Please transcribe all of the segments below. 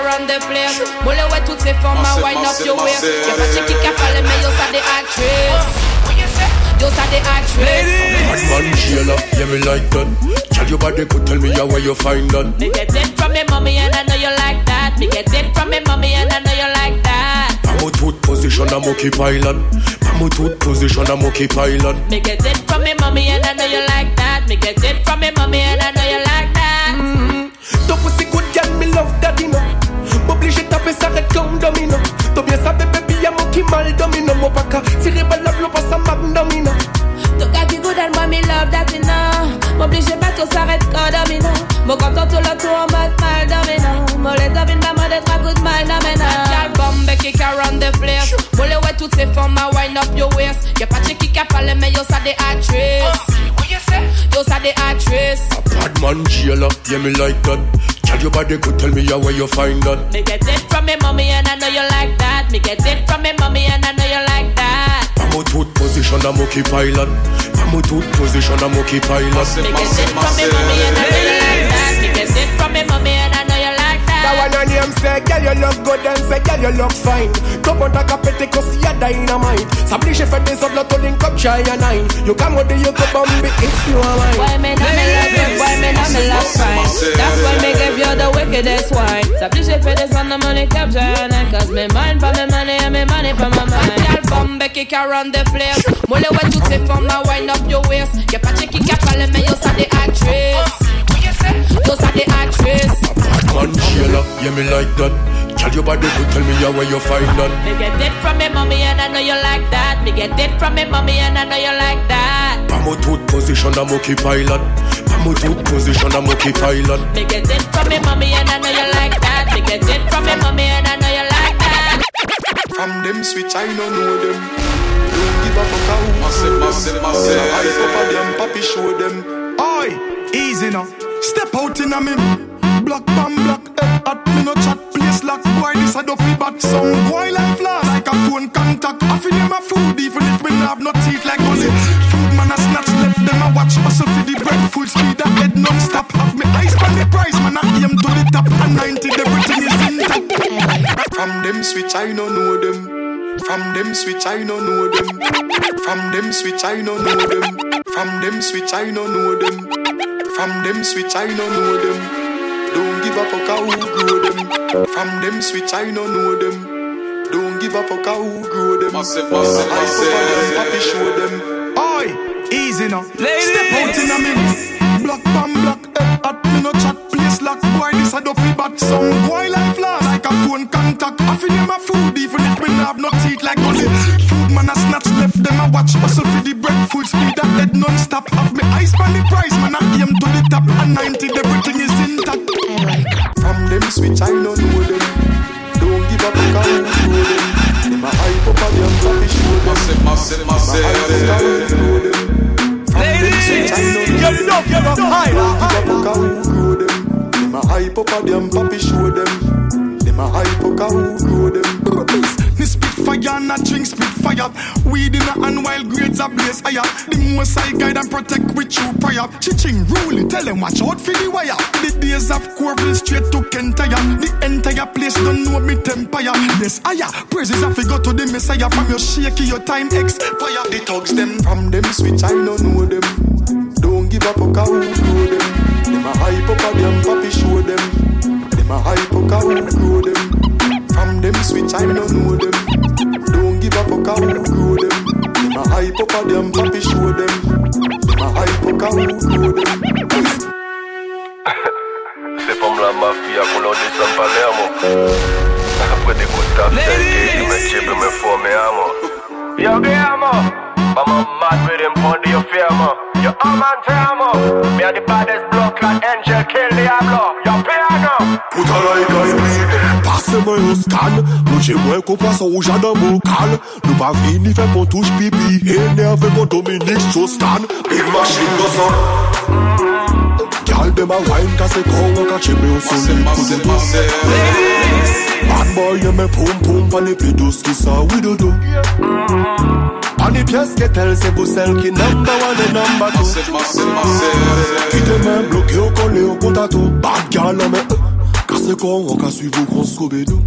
around the place. Moule ouais toutes ces formes, à wind up your waist. Y'a pas de qui a parlé, mais yo ça des actrices. Yo ça des actrices. Bad man Sheila, yeah me like that. Tell your body could tell me how where you find that. Me get it from me mommy and I know you like that. Me get it from me mommy and I know you like that. I'm a tooth position, I'm okay pilot. I'm a tooth position, I'm okay pilot. Me get it from me mommy and I know you like that. Me get it from me mommy and I know you like that. Mal domino. Mon pas qu'à tirer balle, l'eau pas ça domino. Tout cas qui good and moi me love that you know. M'oblige pas tout s'arrête quand domino. Mon content tout le tour en mode mal domino. Mon les domine ma mode trois coups de mal domino Gal bombe kick around the place. Mon les ouais toutes ces formes à wind up your waist. Y'a pas de qui a parlé mais oh, yo ça des actrices. Yo ça des actrices. Bad man Sheila, yeah me like that. Tell your body could tell me how where you find that. Me get it from me mommy and I know you like that. Me get it from me position, I'm okay pilot. I'm a tooth position, I'm okay pilot. Me get it from me mommy and I know you like that it from me mommy and I know you like That that one on him say, girl you look good and say, girl you look fine. Come on, tak apete cause you're dynamite. S'oblige fait des autres to link up shy and nine. You come with the you go bombi if you are mine. Why me not me love you, why me not me love fine That's why me give you the wickedest wine S'applique fait des on the money capture and Cause me mind for me money and me money for my mind Bombe kick around the place Moule ouais toutes ces formes à wind up your waist Y'a pas de qui a parlé mais yo ça des actrices Yo ça des actrices Bad man Sheila, yeah me like that. Tell your body could tell me where you find that. Me get it from me mommy and I know you like that Me get it from me mommy and I know you like that I'm a tooth position, I'm okay pilot. I'm a tooth position, I'm okay pilot. Me get it from me mommy and I know you like that Me get it from me mommy and I know you like that From them switch, I don't know them. Don't give a fuck how Massive, massive, massive. I cover them, papi show them. Oi, easy now. Step out in a me. Block bam block, head at me no chat. Place lock, why this a dopey bat. Some boy like flash, like a phone contact. I feel them a food even if me no have no teeth like gully. Food man a snatch left them a watch. Hustle for the bread, full speed a head non-stop. Have me eyes on the price, man I aim to the top. And 90 everything is intact. From them switch, I don't know them. From them switch, I don't know them. From them switch, I don't know them. From them switch, I don't know them. From them switch, I don't know them. Don't give a fuck how who grow them. From them switch, I don't know them. Don't give a fuck how who grow them. Massive, massive, I cover them, massive. papi show them. Oi, easy now. Step out in a me. Block bam block, head at me no chat. Place lock, boy this a dopey bat. Some boy like flash, like a phone contact. I feel them a food even if me no have no teeth like gully. Food man a snatch left them a watch. Hustle for the bread, full speed a head non-stop. Have me eyes on the price, man I aim to the top. And 90 everything is intact. From them switch, I don't know them. Don't give a fuck how who them. Them a hype up on them, papi show them. Massive, massive, Them a hype up how massive. who grow them. From them switch, I don't know them. love, you love, high, Don't give a fuck how who grow them. Them a hype up on them, papi show them. Them a hype up how who grow them. Me spit fire and a drink spit fire. Weed in a hand while grades are blaze higher. The most I guide and protect with true prayer. Chiching rule, tell them watch out for the wire. The days of Corville straight to Kentire. The entire place don't know me tempire. Yes, higher. Praises to go to the Messiah from your shaky, your time expire. The thugs them from them switch, I don't know them. Don't give a how who grow them. Them a hype up on them, up on them, papi show them. Them a hype up how who grow them. C'est comme la mafia qu'on leur dit sans Palermo. Après des coups de tape, tu me chip oh, me for me amo. Yo, Guillermo. I'm mad with him for the firma. Yo, I'm on firma. Me are the baddest block like Angel kill Diablo. Yo, piano. Puta like I me Passe-moi un scan Nou chez moi qu'on passe au jardin vocal Nou pas vini fait qu'on touche pipi Énervé qu'on Dominique Sostan Big machine goes on Girl dem a wine ka se an ka chepe ou Massive, massive, massive. Bad boy ye me poum poum Pan les plus douces qui sa oui dodo Pan les pièces que tel pour celle qui number one et number two Massive, massive, massive. Qui te main bloqué au collé au contato Bad on me euh, se kon an ka suivou kons koube nou.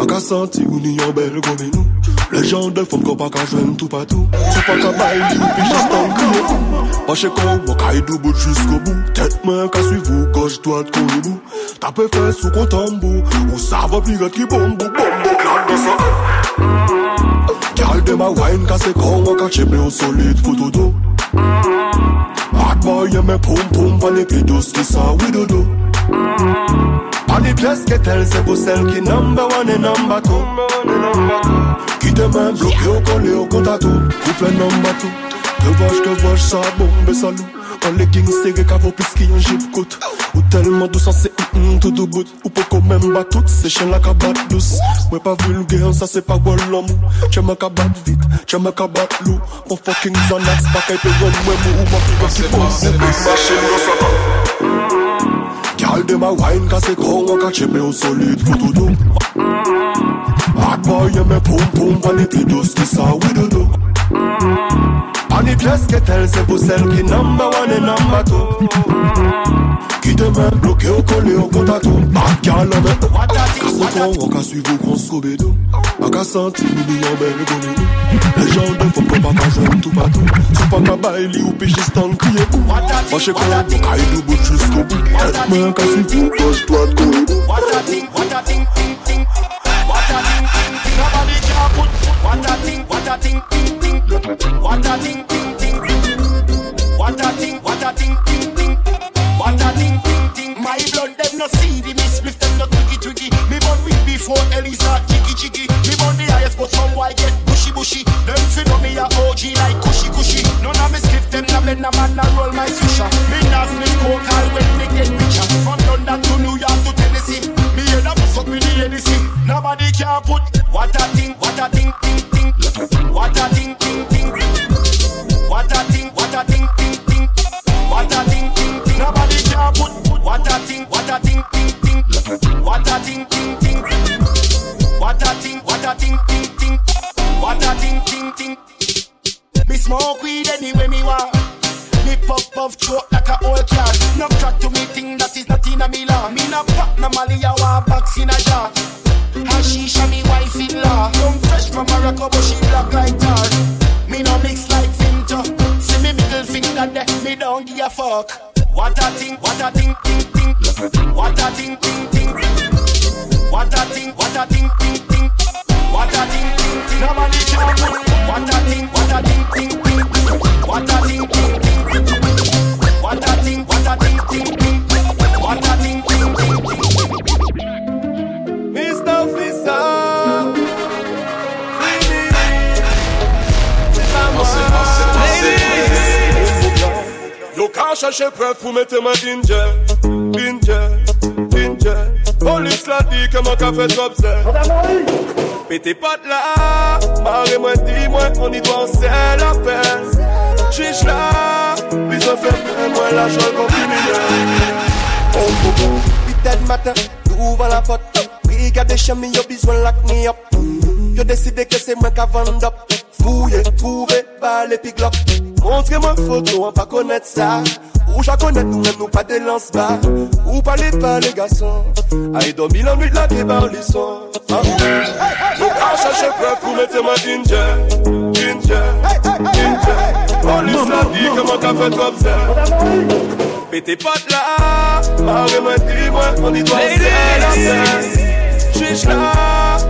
An ka santi ou ni yon bel gome nou. Lejande fom kon pa ka jwen tou patou. Sou pa ka bay li ou pi jastan kriye Pache kon an ka idou bout jusqu'o bou Tet men ka suivou goj doat kon nou Tape fes ou kon tambou. Ou sa va pli ret ki bombou. Bombou klap de sa. Gyal de ma wine ka se kon an ka chepe ou solide foto do. Bad boy yeme poum poum pa le pi dos ki sa widodo Pas les pièces qu'est elle, c'est pour celle qui number one et number two. Qui te main bloqué au collé au contato, couple number two. Que vois-je, que vois-je, ça bombe, ça loup. En leggings serré, qu'à vos pisquis, en jeep coat. Ou tellement douce, c'est hum tout de bout. Ou pas quand même bat toutes, c'est chien la cabane douce. Ouais, pas vulgaire, ça c'est pas bon l'homme. Tu m'as cabane vite, tu cabane loup. Mon fucking Xanax, pas qu'à te run, ouais, mou, ma qui ça va. Gal dem a wine kase kon wak a chepe ou solid foto do Bad boy yeme poum poum pa ni pi dos ki sa widodo Pa ni pièce ke tel se pou sel ki number one e number two Ki te men bloke ou kole ou kontato Bad gal ame Kase kon wak a suiv ou kon skobe do Ak a santi mi yon bel gome do Le jan de fom kon pa ka jwen tout patou Sou pa ka bay li ou pi jistan kriye kou Pache kon wak a idou bout jusqu'au bout Tet men ka suiv ou goj doat kon le bou What a thing, what a thing, ting, ting. What a thing, ting, ting. Nobody can put. What a thing, what a thing, ting, ting. What a thing, ting, a thing, ting, ting. What a thing, ting, ting. My blood them no see the me spliff them no twiggy twiggy. Me born week before Ellie start jiggy jiggy. Me born the highest but some boy get bushy bushy. Them a thing, ting ting. What a thing, ting ting. Me smoke weed anyway me want. Me puff puff throat like a old car. No crack to me thing that is not in a me law. Me no pop no Mali, I want box in a jar. Hashisha me wife in law. Come fresh from Morocco, but she black like tar. Me no mix like Finto. See me middle finger there, me don't give a fuck. What a thing, what a thing, ting ting. What a ting ting. Ka chache preuve pou mette mwen inje Inje, inje Polis la di ke mwen ka fet obse Pete pat la Mare mwen di mwen on y doit se la Chiche la Bizon fe pen mwen la chol kon krimine Oh, oh, oh. Matter, la porte. Brigade chemin, yo besoin lock me up. Je décide que c'est moi qui vende. Fouillez, trouvez pas les. Montrez-moi une photo, on va connaître ça. Ou je connais, nous même nous pas te lance-bar. Ou parlez pas les garçons. Aïe, dormi l'ennui de la vie, barlissons. Ah, nous cachons chercher un pour mettre moi Ginger. Ginger. Ginger. On lui a dit que moi qui fais comme ça. Pas de là. Marrez-moi un petit peu. Laissez la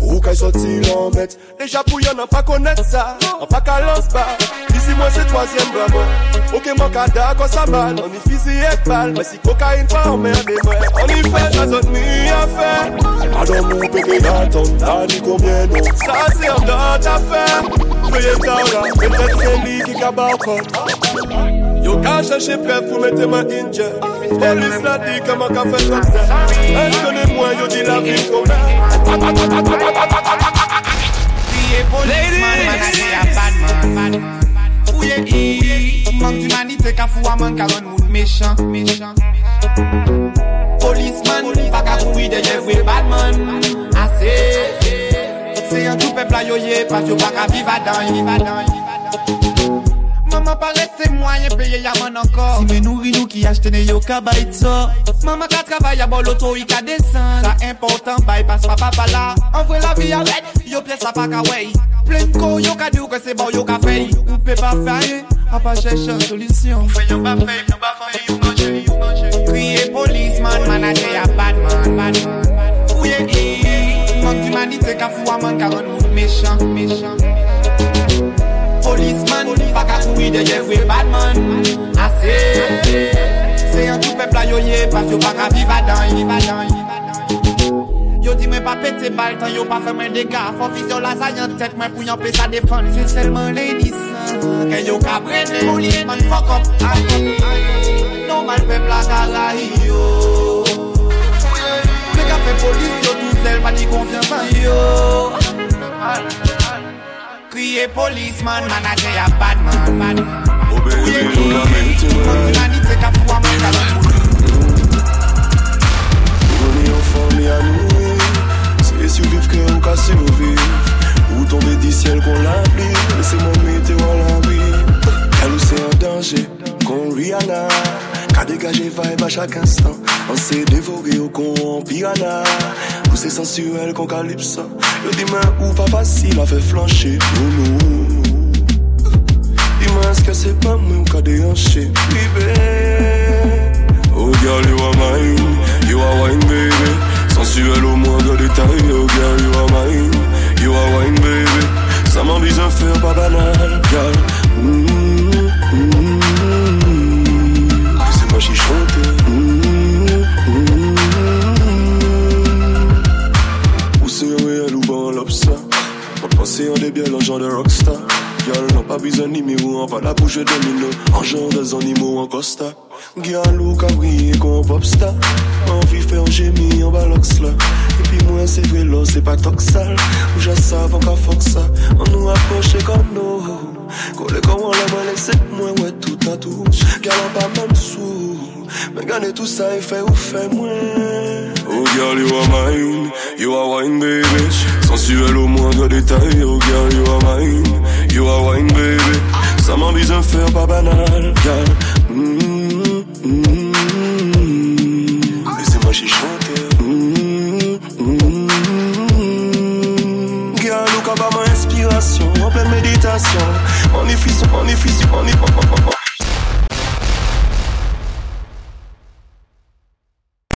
Ou kay soti lan met Deja pou yon an pa konet sa. An pa kalans ba. Disi mwen se toasyen bravo. Ok mwen ka da kon sa bal. An ni fizi ek bal si kokain pa an merde mwen. An ni fe sa zot a fe. Adon peke daton Da ni kombien nou. Sa se an dat a fe. Feye ta Mwen pek se li ki Yo ka pou mette man inje Polis e la di ka fe mwen yo di la vi Mank d'umanite ka fwa man karon moun mechan Polisman, baka koui deye vwe badman Ase, se yon tou pepla yo ye Pas yo baka viva dan Maman paraît c'est moyen payer ya man encore. Si me nourri nous qui achete ne yo ka bay ça Maman ka travaille à bon l'auto y ka descend Ça important hein, bypass papa pa là. Envoie la vie à yo pièce à pas ka way. Plein ko yo ka dire que c'est bon yo ka fait. Ou peut pas faire à pas chercher solution. Fayon pas fait nous pas fait yo manger yo manger Crier policeman manager ya badman badman Ouye e Manque d'humanité ka fou à man ka rendre méchant méchant. Policeman. Jeffrey de Jeffrey Batman. Ase Se yon tou pepla yo ye Pas yo pa ka viva dan Yon viva dan Yo di mwen pa pete bal Tan yo pa fe men dega. Fon vizyon la zayan tet Mwen pou yon pe sa defan. Se selman le disan Ke yo ka brene Police man fuck up Normal pepla gara yo. Mwen ka fe polis yo Tout sel pa di konfiansan yo. Normal a policeman, man, I say a bad man. Bad man. Oh, baby, you know meant to work. Forme et à nous, c'est survivre que ou qu'à survivre. Ou tomber du ciel qu'on l'abri, laissez-moi météo à l'abri. Elle c'est un danger qu'on Rihanna, qu'a dégagé vibe à chaque instant. On s'est dévoré au con en piranha. Ou c'est sensuel qu'on calypso Yo dis-moi ou pas facile à faire flancher. Non Dis-moi est-ce que c'est pas moi ou qu'a déhanché? Baby Oh girl, you are mine, you are wine Des animaux en costa. Galou, cabri, qu'on popsta. Envie faire un gémis en balox là. Et puis moi, c'est vélo, c'est pas toxal. Ou je savais qu'à force ça. On nous approche comme nous. Collé comme on l'a moins laissé. Moi, ouais, tout à tout. Galou, pas même sous. Mais gagner tout ça et fait ou fait moins. Oh, girl, you are mine. You are wine, baby. Sensuel au moindre détail. Oh, girl, you are suis un fer pas banal, yeah. moi j'y chanter. Mm nous ma inspiration, en pleine méditation. On est fils, on est fils, on est, on